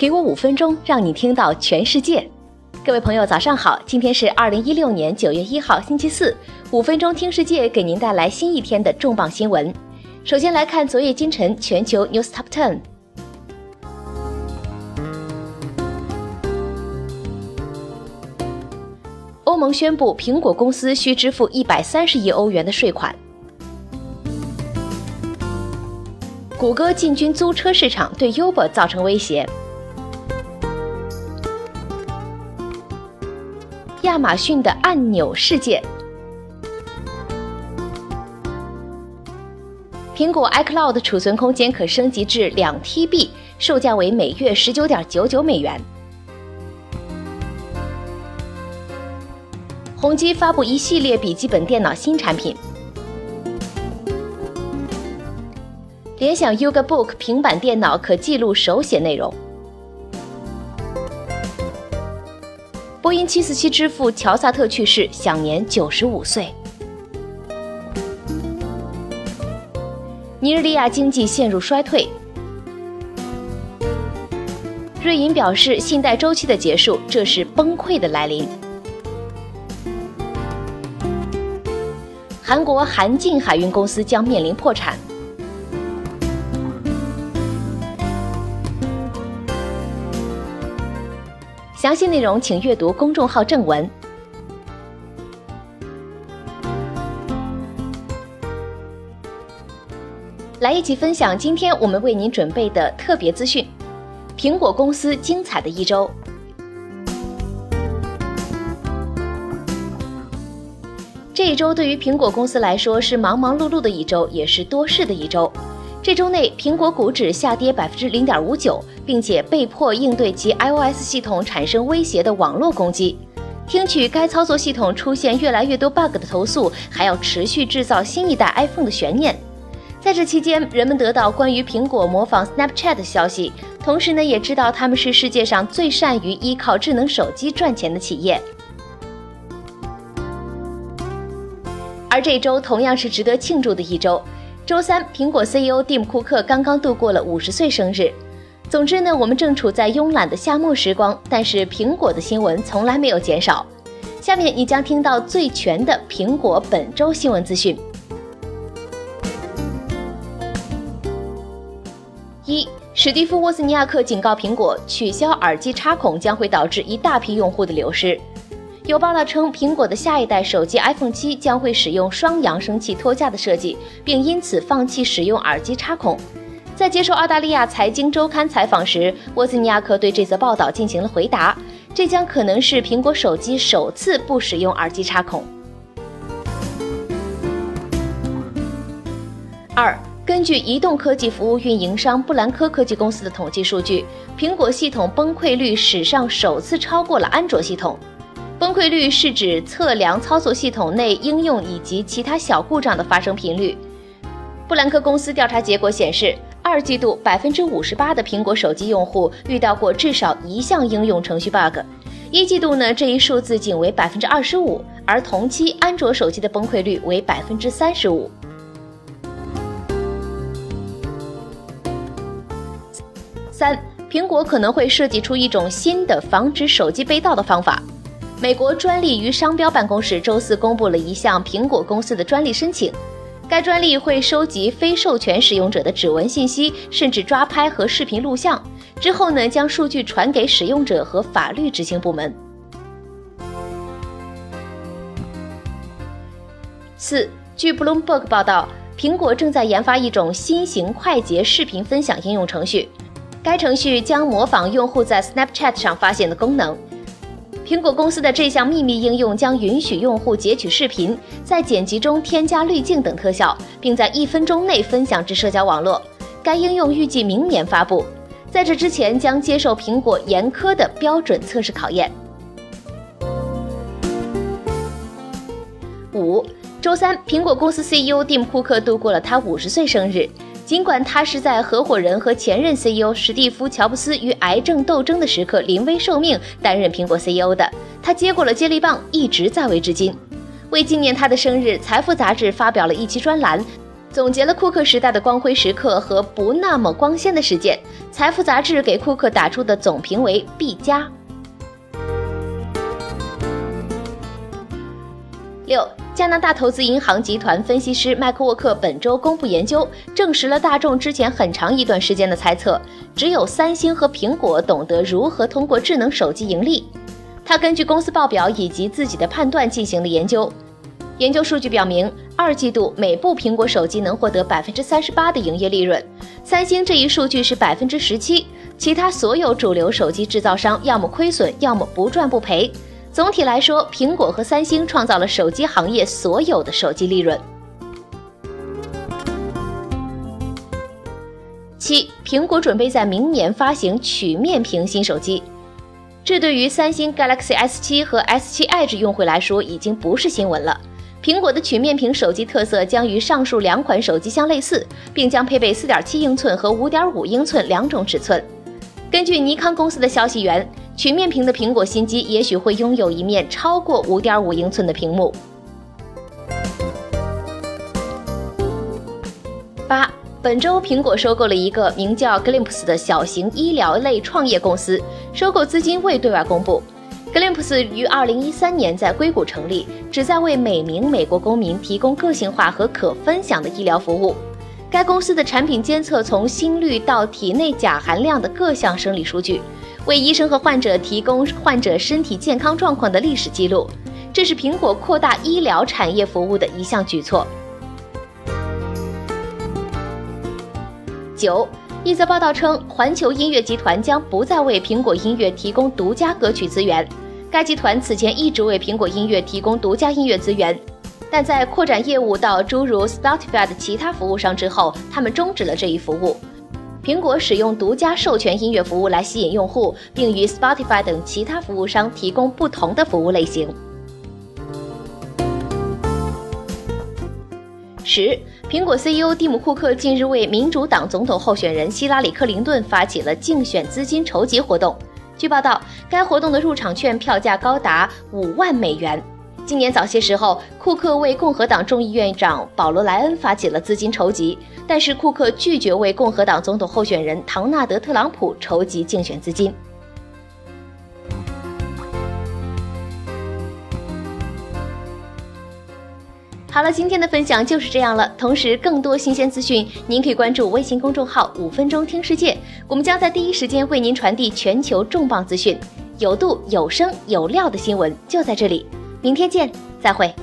给我五分钟，让你听到全世界。各位朋友，早上好！今天是二零一六年九月一号，星期四。五分钟听世界，给您带来新一天的重磅新闻。首先来看昨夜今晨全球 news top ten。欧盟宣布，苹果公司需支付一百三十亿欧元的税款。谷歌进军租车市场，对 Uber 造成威胁。亚马逊的按钮事件。苹果 iCloud 储存空间可升级至两 TB，售价为每月十九点九九美元。宏基发布一系列笔记本电脑新产品。联想 Yoga Book 平板电脑可记录手写内容。波音747之父乔萨特去世，享年九十五岁。尼日利亚经济陷入衰退。瑞银表示，信贷周期的结束，这是崩溃的来临。韩国韩进海运公司将面临破产。详细内容请阅读公众号正文。来一起分享今天我们为您准备的特别资讯：苹果公司精彩的一周。这一周对于苹果公司来说是忙忙碌碌的一周，也是多事的一周。这周内，苹果股指下跌百分之零点五九，并且被迫应对其 iOS 系统产生威胁的网络攻击，听取该操作系统出现越来越多 bug 的投诉，还要持续制造新一代 iPhone 的悬念。在这期间，人们得到关于苹果模仿 Snapchat 的消息，同时呢，也知道他们是世界上最善于依靠智能手机赚钱的企业。而这周同样是值得庆祝的一周。周三，苹果 CEO 蒂姆·库克刚刚度过了五十岁生日。总之呢，我们正处在慵懒的夏末时光，但是苹果的新闻从来没有减少。下面你将听到最全的苹果本周新闻资讯。一，史蒂夫·沃斯尼亚克警告苹果，取消耳机插孔将会导致一大批用户的流失。有报道称，苹果的下一代手机 iPhone 七将会使用双扬声器托架的设计，并因此放弃使用耳机插孔。在接受澳大利亚财经周刊采访时，沃兹尼亚克对这则报道进行了回答：这将可能是苹果手机首次不使用耳机插孔。二，根据移动科技服务运营商布兰科科技公司的统计数据，苹果系统崩溃率史上首次超过了安卓系统。崩溃率是指测量操作系统内应用以及其他小故障的发生频率。布兰克公司调查结果显示，二季度百分之五十八的苹果手机用户遇到过至少一项应用程序 bug，一季度呢这一数字仅为百分之二十五，而同期安卓手机的崩溃率为百分之三十五。三，苹果可能会设计出一种新的防止手机被盗的方法。美国专利与商标办公室周四公布了一项苹果公司的专利申请，该专利会收集非授权使用者的指纹信息，甚至抓拍和视频录像，之后呢将数据传给使用者和法律执行部门。四，据 Bloomberg 报道，苹果正在研发一种新型快捷视频分享应用程序，该程序将模仿用户在 Snapchat 上发现的功能。苹果公司的这项秘密应用将允许用户截取视频，在剪辑中添加滤镜等特效，并在一分钟内分享至社交网络。该应用预计明年发布，在这之前将接受苹果严苛的标准测试考验。五周三，苹果公司 CEO 蒂姆·库克度过了他五十岁生日。尽管他是在合伙人和前任 CEO 史蒂夫·乔布斯与癌症斗争的时刻临危受命担任苹果 CEO 的，他接过了接力棒，一直在位至今。为纪念他的生日，《财富》杂志发表了一期专栏，总结了库克时代的光辉时刻和不那么光鲜的事件。财富杂志给库克打出的总评为 B 加。六，加拿大投资银行集团分析师麦克沃克本周公布研究，证实了大众之前很长一段时间的猜测：只有三星和苹果懂得如何通过智能手机盈利。他根据公司报表以及自己的判断进行了研究。研究数据表明，二季度每部苹果手机能获得百分之三十八的营业利润，三星这一数据是百分之十七，其他所有主流手机制造商要么亏损，要么不赚不赔。总体来说，苹果和三星创造了手机行业所有的手机利润。七，苹果准备在明年发行曲面屏新手机，这对于三星 Galaxy S7 和 S7 Edge 用户来说已经不是新闻了。苹果的曲面屏手机特色将与上述两款手机相类似，并将配备4.7英寸和5.5英寸两种尺寸。根据尼康公司的消息源，曲面屏的苹果新机也许会拥有一面超过5.5英寸的屏幕。八，本周苹果收购了一个名叫 Glimps 的小型医疗类创业公司，收购资金未对外公布。Glimps 于二零一三年在硅谷成立，旨在为每名美国公民提供个性化和可分享的医疗服务。该公司的产品监测从心率到体内钾含量的各项生理数据，为医生和患者提供患者身体健康状况的历史记录。这是苹果扩大医疗产业服务的一项举措。九。一则报道称，环球音乐集团将不再为苹果音乐提供独家歌曲资源。该集团此前一直为苹果音乐提供独家音乐资源，但在扩展业务到诸如 Spotify 的其他服务商之后，他们终止了这一服务。苹果使用独家授权音乐服务来吸引用户，并与 Spotify 等其他服务商提供不同的服务类型。十，苹果 CEO 蒂姆·库克近日为民主党总统候选人希拉里·克林顿发起了竞选资金筹集活动。据报道，该活动的入场券票价高达五万美元。今年早些时候，库克为共和党众议院长保罗·莱恩发起了资金筹集，但是库克拒绝为共和党总统候选人唐纳德·特朗普筹集竞选资金。好了，今天的分享就是这样了。同时，更多新鲜资讯，您可以关注微信公众号“五分钟听世界”，我们将在第一时间为您传递全球重磅资讯，有度、有声、有料的新闻就在这里。明天见，再会。